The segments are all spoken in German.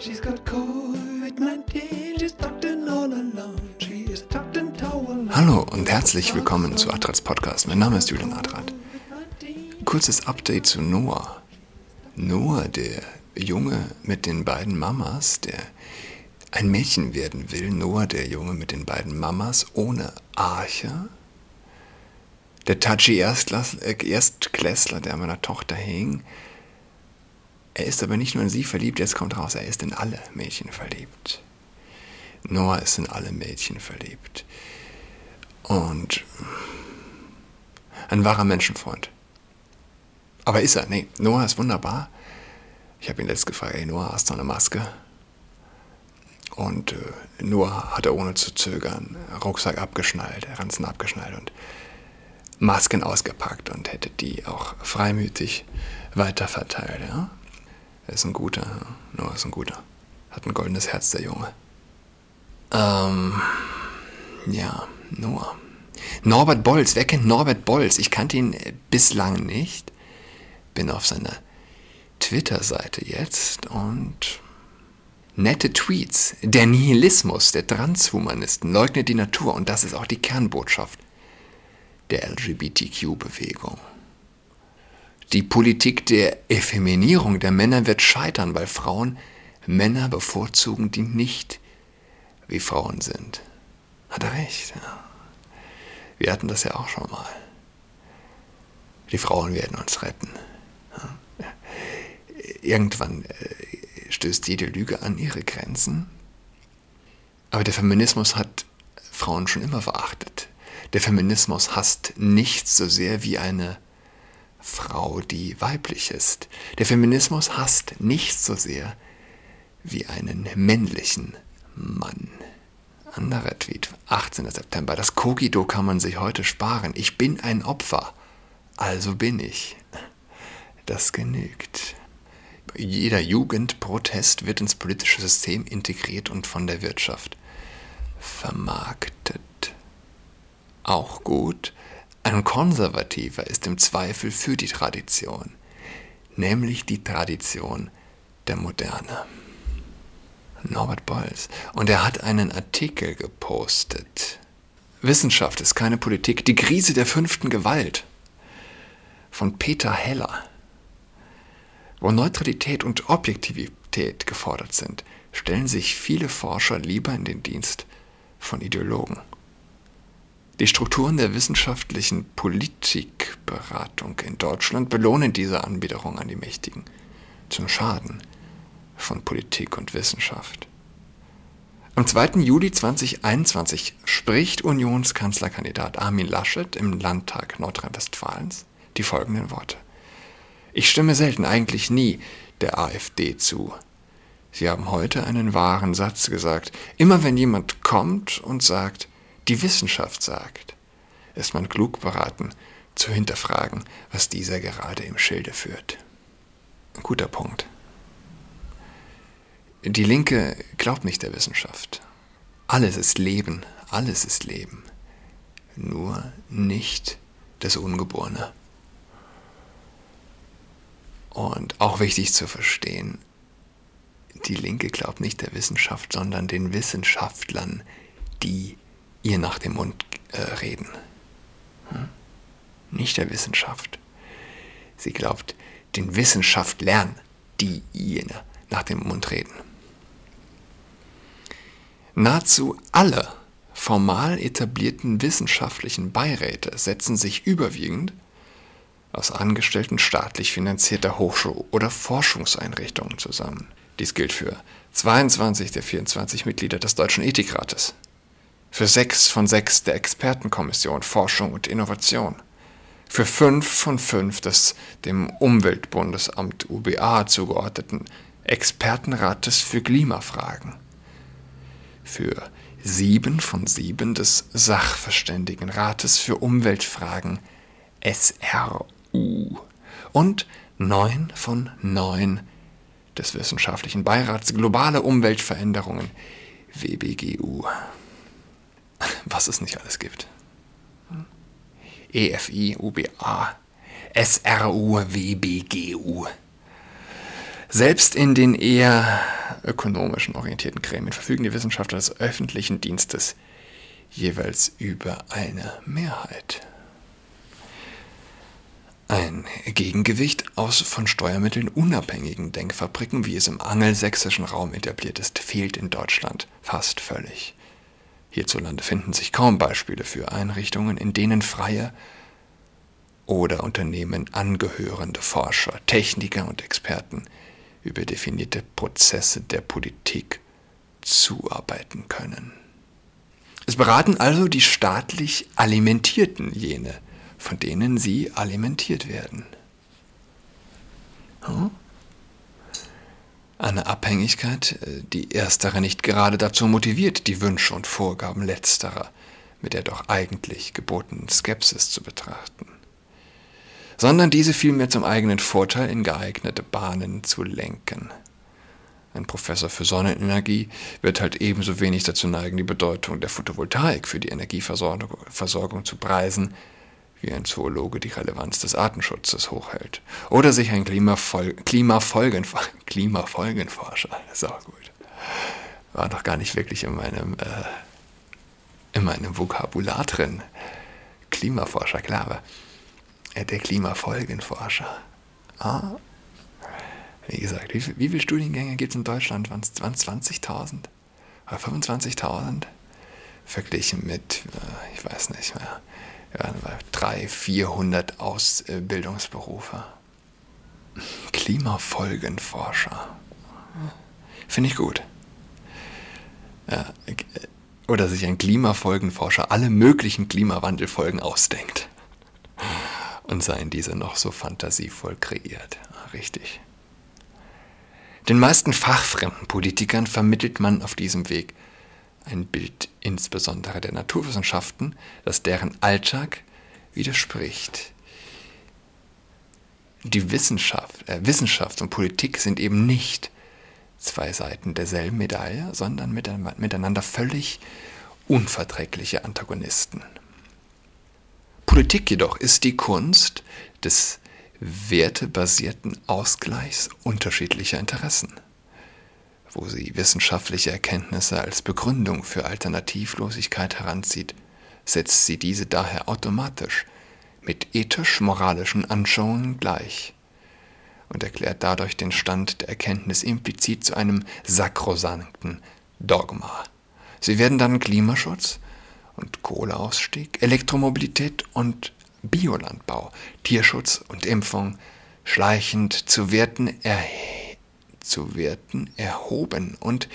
She's got COVID-19, she's tucked all alone. She is tucked in. Hallo und herzlich willkommen zu Adrats Podcast. Mein Name ist Julian Adrat. Kurzes Update zu Noah. Noah, der Junge mit den beiden Mamas, der ein Mädchen werden will. Noah, der Junge mit den beiden Mamas ohne Arche. Der Tachi äh, Erstklässler, der an meiner Tochter hing. Er ist aber nicht nur in sie verliebt, jetzt kommt raus, er ist in alle Mädchen verliebt. Noah ist in alle Mädchen verliebt. Und ein wahrer Menschenfreund. Aber ist er? Nee, Noah ist wunderbar. Ich habe ihn letztens gefragt, ey Noah, hast du eine Maske? Und äh, Noah hatte ohne zu zögern Rucksack abgeschnallt, Ranzen abgeschnallt und Masken ausgepackt und hätte die auch freimütig weiterverteilt. Ja? Er ist ein guter, Noah ist ein guter. Hat ein goldenes Herz, der Junge. Ähm, ja, Noah. Norbert Bolz, wer kennt Norbert Bolz? Ich kannte ihn bislang nicht. Bin auf seiner Twitter-Seite jetzt und nette Tweets. Der Nihilismus der Transhumanisten leugnet die Natur und das ist auch die Kernbotschaft der LGBTQ-Bewegung. Die Politik der Effeminierung der Männer wird scheitern, weil Frauen Männer bevorzugen, die nicht wie Frauen sind. Hat er recht. Ja. Wir hatten das ja auch schon mal. Die Frauen werden uns retten. Ja. Irgendwann äh, stößt jede Lüge an ihre Grenzen. Aber der Feminismus hat Frauen schon immer verachtet. Der Feminismus hasst nichts so sehr wie eine Frau, die weiblich ist. Der Feminismus hasst nichts so sehr wie einen männlichen Mann. Anderer Tweet, 18. September. Das Kogido kann man sich heute sparen. Ich bin ein Opfer, also bin ich. Das genügt. Jeder Jugendprotest wird ins politische System integriert und von der Wirtschaft vermarktet. Auch gut, ein Konservativer ist im Zweifel für die Tradition, nämlich die Tradition der Moderne. Norbert Bolz. Und er hat einen Artikel gepostet. Wissenschaft ist keine Politik. Die Krise der fünften Gewalt von Peter Heller. Wo Neutralität und Objektivität gefordert sind, stellen sich viele Forscher lieber in den Dienst von Ideologen. Die Strukturen der wissenschaftlichen Politikberatung in Deutschland belohnen diese Anbiederung an die Mächtigen zum Schaden von Politik und Wissenschaft. Am 2. Juli 2021 spricht Unionskanzlerkandidat Armin Laschet im Landtag Nordrhein-Westfalens die folgenden Worte. Ich stimme selten, eigentlich nie, der AfD zu. Sie haben heute einen wahren Satz gesagt. Immer wenn jemand kommt und sagt, die Wissenschaft sagt, ist man klug beraten, zu hinterfragen, was dieser gerade im Schilde führt. Ein guter Punkt. Die Linke glaubt nicht der Wissenschaft. Alles ist Leben, alles ist Leben. Nur nicht das Ungeborene. Und auch wichtig zu verstehen, die Linke glaubt nicht der Wissenschaft, sondern den Wissenschaftlern, die ihr nach dem Mund äh, reden. Hm? Nicht der Wissenschaft. Sie glaubt den Wissenschaftlern, die ihr nach dem Mund reden. Nahezu alle formal etablierten wissenschaftlichen Beiräte setzen sich überwiegend aus Angestellten staatlich finanzierter Hochschul- oder Forschungseinrichtungen zusammen. Dies gilt für 22 der 24 Mitglieder des Deutschen Ethikrates, für sechs von sechs der Expertenkommission Forschung und Innovation, für fünf von fünf des dem Umweltbundesamt UBA zugeordneten Expertenrates für Klimafragen, für sieben von sieben des Sachverständigenrates für Umweltfragen SRU und neun von neun des Wissenschaftlichen Beirats Globale Umweltveränderungen WBGU was es nicht alles gibt. EFI, UBA, SRU, WBGU. Selbst in den eher ökonomischen orientierten Gremien verfügen die Wissenschaftler des öffentlichen Dienstes jeweils über eine Mehrheit. Ein Gegengewicht aus von Steuermitteln unabhängigen Denkfabriken, wie es im angelsächsischen Raum etabliert ist, fehlt in Deutschland fast völlig. Hierzulande finden sich kaum Beispiele für Einrichtungen, in denen freie oder Unternehmen angehörende Forscher, Techniker und Experten über definierte Prozesse der Politik zuarbeiten können. Es beraten also die staatlich Alimentierten jene, von denen sie alimentiert werden. Hm? Eine Abhängigkeit, äh, die erstere nicht gerade dazu motiviert, die Wünsche und Vorgaben letzterer mit der doch eigentlich gebotenen Skepsis zu betrachten sondern diese vielmehr zum eigenen Vorteil in geeignete Bahnen zu lenken. Ein Professor für Sonnenenergie wird halt ebenso wenig dazu neigen, die Bedeutung der Photovoltaik für die Energieversorgung zu preisen, wie ein Zoologe die Relevanz des Artenschutzes hochhält. Oder sich ein Klimafol Klimafolgen Klimafolgenforscher, ist auch gut, war noch gar nicht wirklich in meinem, äh, in meinem Vokabular drin. Klimaforscher, klar, aber der Klimafolgenforscher. Ah. Wie gesagt, wie, wie viele Studiengänge gibt es in Deutschland? Waren es 20.000? Oder 25.000? Verglichen mit, äh, ich weiß nicht mehr, ja, 300, 400 Ausbildungsberufe. Klimafolgenforscher. Finde ich gut. Ja, oder sich ein Klimafolgenforscher alle möglichen Klimawandelfolgen ausdenkt und seien diese noch so fantasievoll kreiert. Ah, richtig. Den meisten fachfremden Politikern vermittelt man auf diesem Weg ein Bild insbesondere der Naturwissenschaften, das deren Alltag widerspricht. Die Wissenschaft, äh, Wissenschaft und Politik sind eben nicht zwei Seiten derselben Medaille, sondern miteinander völlig unverträgliche Antagonisten. Politik jedoch ist die Kunst des wertebasierten Ausgleichs unterschiedlicher Interessen, wo sie wissenschaftliche Erkenntnisse als Begründung für Alternativlosigkeit heranzieht, setzt sie diese daher automatisch mit ethisch-moralischen Anschauungen gleich und erklärt dadurch den Stand der Erkenntnis implizit zu einem sakrosankten Dogma. Sie werden dann Klimaschutz, und Kohleausstieg, Elektromobilität und Biolandbau, Tierschutz und Impfung schleichend zu Werten, zu Werten erhoben und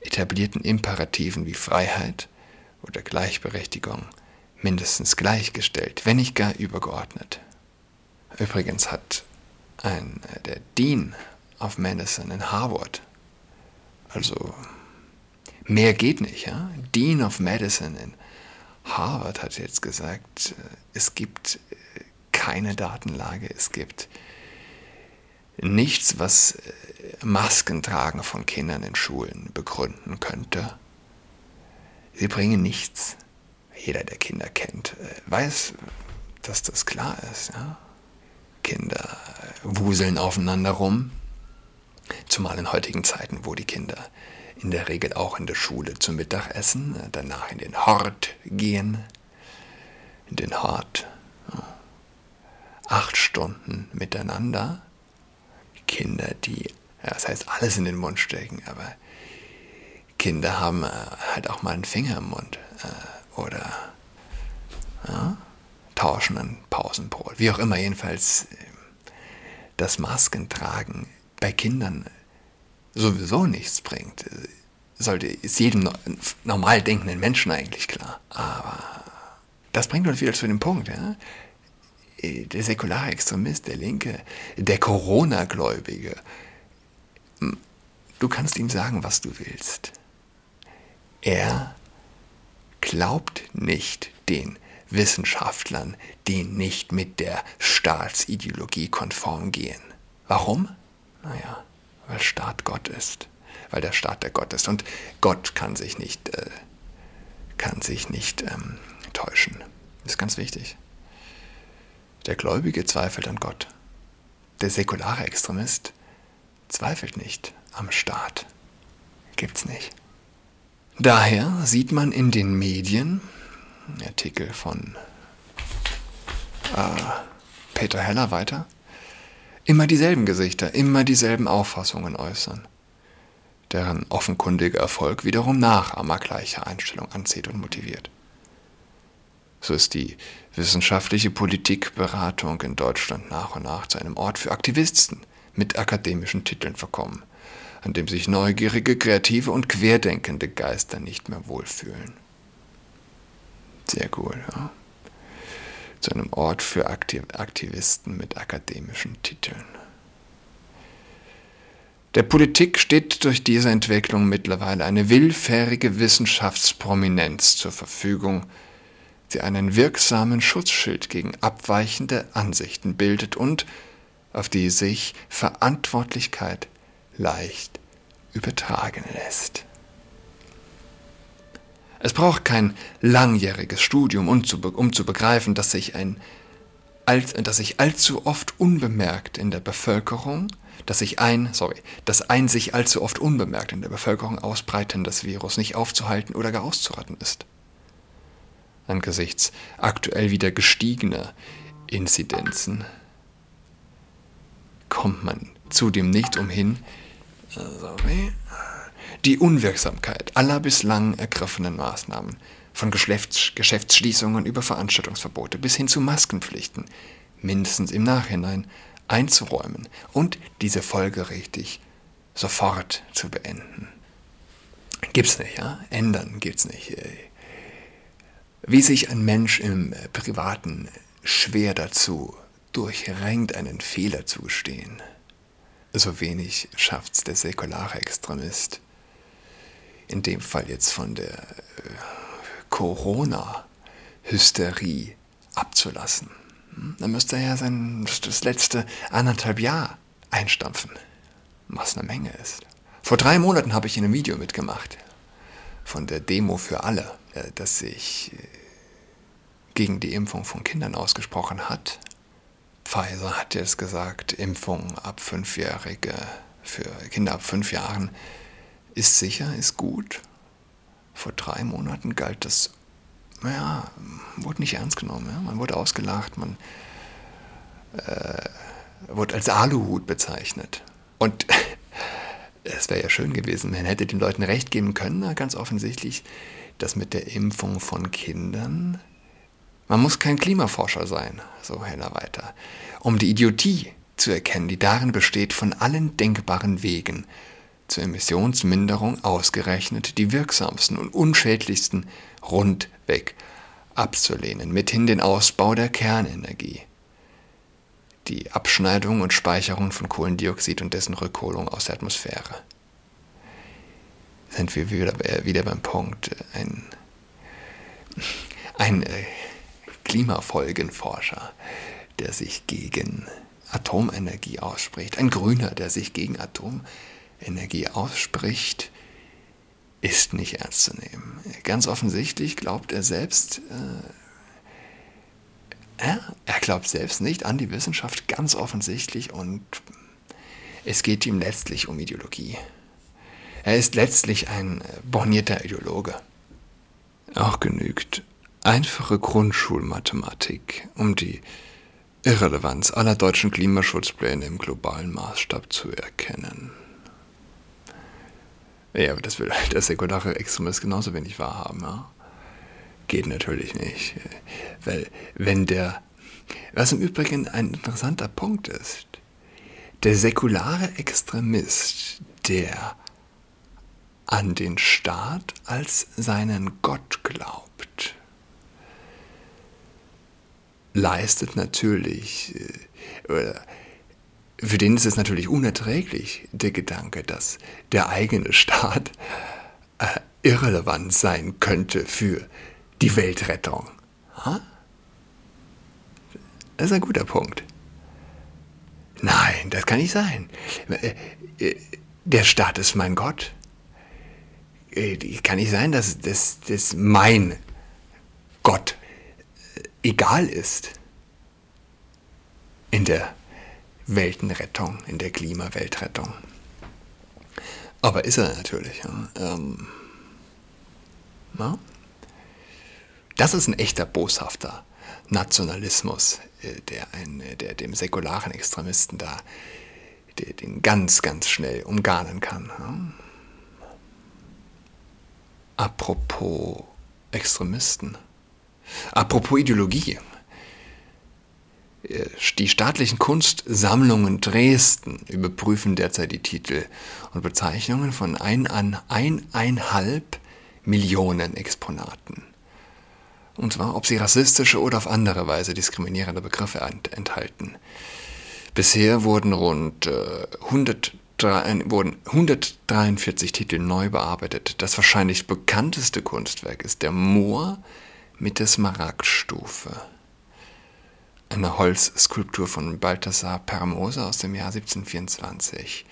etablierten Imperativen wie Freiheit oder Gleichberechtigung mindestens gleichgestellt, wenn nicht gar übergeordnet. Übrigens hat ein, äh, der Dean of Medicine in Harvard, also mehr geht nicht, ja? Dean of Medicine in Harvard hat jetzt gesagt, äh, es gibt äh, keine Datenlage, es gibt nichts, was äh, Maskentragen von Kindern in Schulen begründen könnte. Sie bringen nichts. Jeder, der Kinder kennt, weiß, dass das klar ist. Ja? Kinder wuseln aufeinander rum, zumal in heutigen Zeiten, wo die Kinder in der Regel auch in der Schule zum Mittagessen, danach in den Hort gehen, in den Hort. Acht Stunden miteinander. Kinder, die, ja, das heißt alles in den Mund stecken, aber Kinder haben äh, halt auch mal einen Finger im Mund äh, oder ja, tauschen ein Pausenbrot. Wie auch immer, jedenfalls äh, das Maskentragen bei Kindern sowieso nichts bringt, sollte, ist jedem normal denkenden Menschen eigentlich klar. Aber das bringt uns wieder zu dem Punkt, ja? Der säkulare Extremist, der Linke, der Corona-Gläubige, du kannst ihm sagen, was du willst. Er glaubt nicht den Wissenschaftlern, die nicht mit der Staatsideologie konform gehen. Warum? Naja, weil Staat Gott ist, weil der Staat der Gott ist. Und Gott kann sich nicht, äh, kann sich nicht ähm, täuschen. Das ist ganz wichtig. Der Gläubige zweifelt an Gott. Der säkulare Extremist zweifelt nicht am Staat. Gibt's nicht. Daher sieht man in den Medien, Artikel von äh, Peter Heller weiter, immer dieselben Gesichter, immer dieselben Auffassungen äußern, deren offenkundiger Erfolg wiederum Nachahmer gleicher Einstellung anzieht und motiviert. So ist die wissenschaftliche Politikberatung in Deutschland nach und nach zu einem Ort für Aktivisten mit akademischen Titeln verkommen, an dem sich neugierige, kreative und querdenkende Geister nicht mehr wohlfühlen. Sehr gut, ja. Zu einem Ort für Aktivisten mit akademischen Titeln. Der Politik steht durch diese Entwicklung mittlerweile eine willfährige Wissenschaftsprominenz zur Verfügung, die einen wirksamen Schutzschild gegen abweichende Ansichten bildet und auf die sich Verantwortlichkeit leicht übertragen lässt. Es braucht kein langjähriges Studium, um zu, begreifen, dass sich, ein, dass sich allzu oft unbemerkt in der Bevölkerung, dass sich ein, sorry, dass ein sich allzu oft unbemerkt in der Bevölkerung ausbreitendes Virus nicht aufzuhalten oder gar auszurotten ist angesichts aktuell wieder gestiegener Inzidenzen kommt man zudem nicht umhin, die Unwirksamkeit aller bislang ergriffenen Maßnahmen, von Geschäfts Geschäftsschließungen über Veranstaltungsverbote bis hin zu Maskenpflichten, mindestens im Nachhinein einzuräumen und diese folgerichtig sofort zu beenden. Gibt's nicht, ja? Ändern gibt's nicht. Wie sich ein Mensch im Privaten schwer dazu durchrängt, einen Fehler zu gestehen, so wenig schafft's der säkulare Extremist. In dem Fall jetzt von der äh, Corona-Hysterie abzulassen. Hm? Dann müsste er ja sein, das letzte anderthalb Jahr einstampfen, was eine Menge ist. Vor drei Monaten habe ich in einem Video mitgemacht von der Demo für alle, das sich äh, gegen die Impfung von Kindern ausgesprochen hat. Pfizer hat jetzt gesagt, Impfung ab Fünfjährige für Kinder ab fünf Jahren ist sicher, ist gut. Vor drei Monaten galt das, naja, wurde nicht ernst genommen. Ja? Man wurde ausgelacht, man äh, wurde als Aluhut bezeichnet. Und es wäre ja schön gewesen, man hätte den Leuten recht geben können, ganz offensichtlich, dass mit der Impfung von Kindern, man muss kein Klimaforscher sein, so Heller weiter, um die Idiotie zu erkennen, die darin besteht, von allen denkbaren Wegen zur Emissionsminderung ausgerechnet die wirksamsten und unschädlichsten rundweg abzulehnen, mithin den Ausbau der Kernenergie. Die Abschneidung und Speicherung von Kohlendioxid und dessen Rückholung aus der Atmosphäre. Sind wir wieder, wieder beim Punkt, ein, ein äh, Klimafolgenforscher, der sich gegen Atomenergie ausspricht, ein Grüner, der sich gegen Atomenergie ausspricht, ist nicht ernst zu nehmen. Ganz offensichtlich glaubt er selbst, äh, er, er glaubt selbst nicht an die Wissenschaft, ganz offensichtlich, und es geht ihm letztlich um Ideologie. Er ist letztlich ein bornierter Ideologe. Auch genügt einfache Grundschulmathematik, um die Irrelevanz aller deutschen Klimaschutzpläne im globalen Maßstab zu erkennen. Ja, aber das will der säkulare Extremist genauso wenig wahrhaben. Ja? geht natürlich nicht. Weil wenn der, was im Übrigen ein interessanter Punkt ist, der säkulare Extremist, der an den Staat als seinen Gott glaubt, leistet natürlich, äh, für den ist es natürlich unerträglich, der Gedanke, dass der eigene Staat äh, irrelevant sein könnte für die Weltrettung. Das ist ein guter Punkt. Nein, das kann nicht sein. Äh, der Staat ist mein Gott. Äh, kann nicht sein, dass, dass, dass mein Gott egal ist in der Weltenrettung, in der Klimaweltrettung. Aber ist er natürlich. Ja. Ähm, ja. Das ist ein echter boshafter Nationalismus, äh, der, ein, der dem säkularen Extremisten da den ganz, ganz schnell umgarnen kann. Ja. Apropos Extremisten. Apropos Ideologie. Äh, die staatlichen Kunstsammlungen Dresden überprüfen derzeit die Titel und Bezeichnungen von ein an eineinhalb Millionen Exponaten. Und zwar, ob sie rassistische oder auf andere Weise diskriminierende Begriffe enthalten. Bisher wurden rund äh, 100 wurden 143 Titel neu bearbeitet. Das wahrscheinlich bekannteste Kunstwerk ist der Moor mit der Smaragdstufe. Eine Holzskulptur von Balthasar Permosa aus dem Jahr 1724.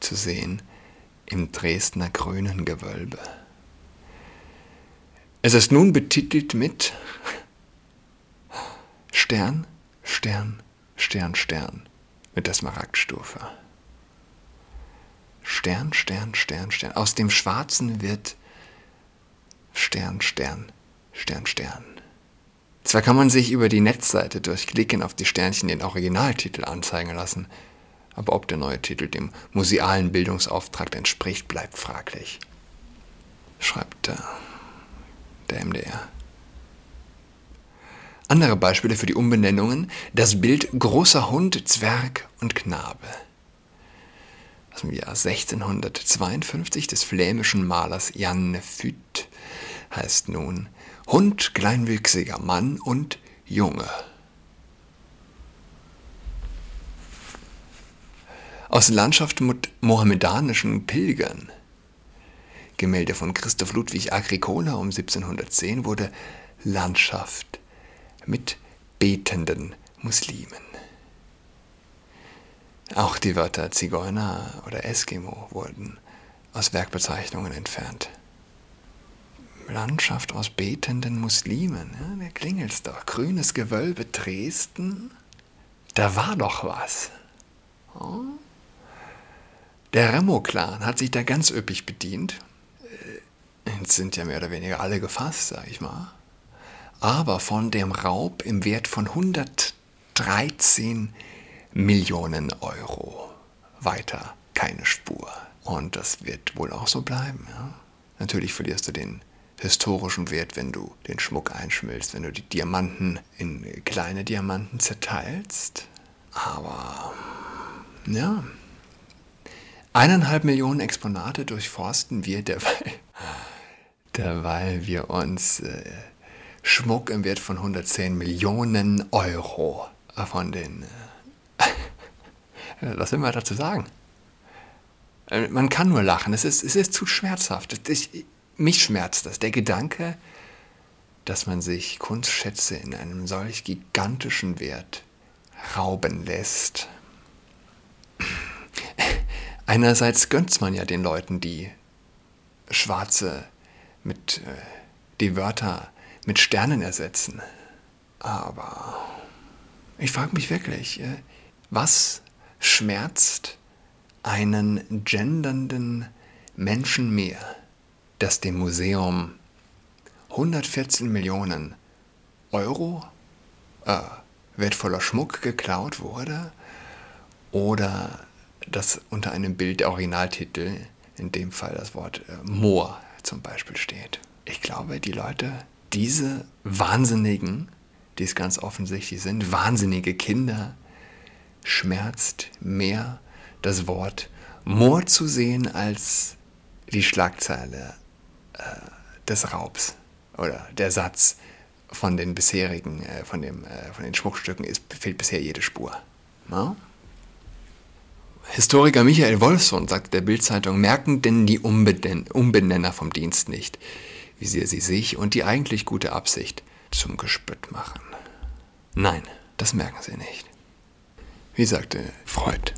Zu sehen im Dresdner Grünen Gewölbe. Es ist nun betitelt mit Stern, Stern, Stern, Stern mit der Smaragdstufe. Stern, Stern, Stern, Stern. Aus dem Schwarzen wird Stern, Stern, Stern, Stern. Zwar kann man sich über die Netzseite durch Klicken auf die Sternchen den Originaltitel anzeigen lassen, aber ob der neue Titel dem musealen Bildungsauftrag entspricht, bleibt fraglich. Schreibt der, der MDR. Andere Beispiele für die Umbenennungen: das Bild Großer Hund, Zwerg und Knabe aus dem Jahr 1652 des flämischen Malers Jan Füt heißt nun Hund, kleinwüchsiger Mann und Junge. Aus Landschaft mit mohammedanischen Pilgern. Gemälde von Christoph Ludwig Agricola um 1710 wurde Landschaft mit betenden Muslimen. Auch die Wörter Zigeuner oder Eskimo wurden aus Werkbezeichnungen entfernt. Landschaft aus betenden Muslimen, ja, wer klingelt's doch? Grünes Gewölbe Dresden? Da war doch was. Oh. Der Remo-Clan hat sich da ganz üppig bedient. Äh, jetzt sind ja mehr oder weniger alle gefasst, sag ich mal. Aber von dem Raub im Wert von 113 Millionen Euro. Weiter keine Spur. Und das wird wohl auch so bleiben. Ja? Natürlich verlierst du den historischen Wert, wenn du den Schmuck einschmilzt, wenn du die Diamanten in kleine Diamanten zerteilst. Aber ja, eineinhalb Millionen Exponate durchforsten wir derweil, derweil wir uns äh, Schmuck im Wert von 110 Millionen Euro von den äh, was will man dazu sagen? Äh, man kann nur lachen. Es ist, es ist zu schmerzhaft. Ich, mich schmerzt das. Der Gedanke, dass man sich Kunstschätze in einem solch gigantischen Wert rauben lässt. Einerseits gönnt man ja den Leuten, die schwarze mit äh, die Wörter mit Sternen ersetzen. Aber ich frage mich wirklich, äh, was schmerzt einen gendernden Menschen mehr, dass dem Museum 114 Millionen Euro äh, wertvoller Schmuck geklaut wurde oder dass unter einem Bild der Originaltitel, in dem Fall das Wort äh, Moor zum Beispiel steht. Ich glaube, die Leute, diese Wahnsinnigen, die es ganz offensichtlich sind, wahnsinnige Kinder, schmerzt mehr das Wort Moor zu sehen als die Schlagzeile äh, des Raubs oder der Satz von den bisherigen, äh, von, dem, äh, von den Schmuckstücken ist, fehlt bisher jede Spur. No? Historiker Michael Wolfson sagt der Bildzeitung, merken denn die Umben Umbenenner vom Dienst nicht, wie sehr sie sich und die eigentlich gute Absicht zum Gespött machen. Nein, das merken sie nicht. Wie sagte Freud,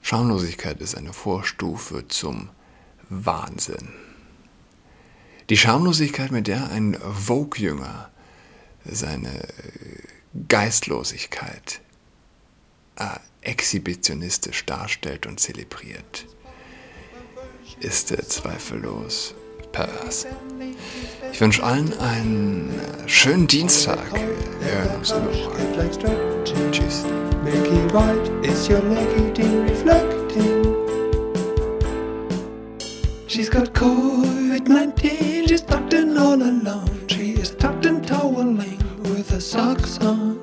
Schamlosigkeit ist eine Vorstufe zum Wahnsinn. Die Schamlosigkeit, mit der ein Vogue-Jünger seine Geistlosigkeit äh, exhibitionistisch darstellt und zelebriert. ist er zweifellos pervers. Ich wünsche allen einen äh, schönen Dienstag. Wir hören uns übermorgen. Tschüss. Milky white is your leggy reflecting. She's got COVID-19, she's tucked in all alone. She is tucked in toweling with her socks on.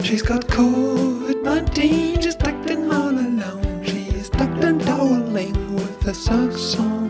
She's got COVID-19, she's tucked in all alone. She is tucked in toweling with her socks on.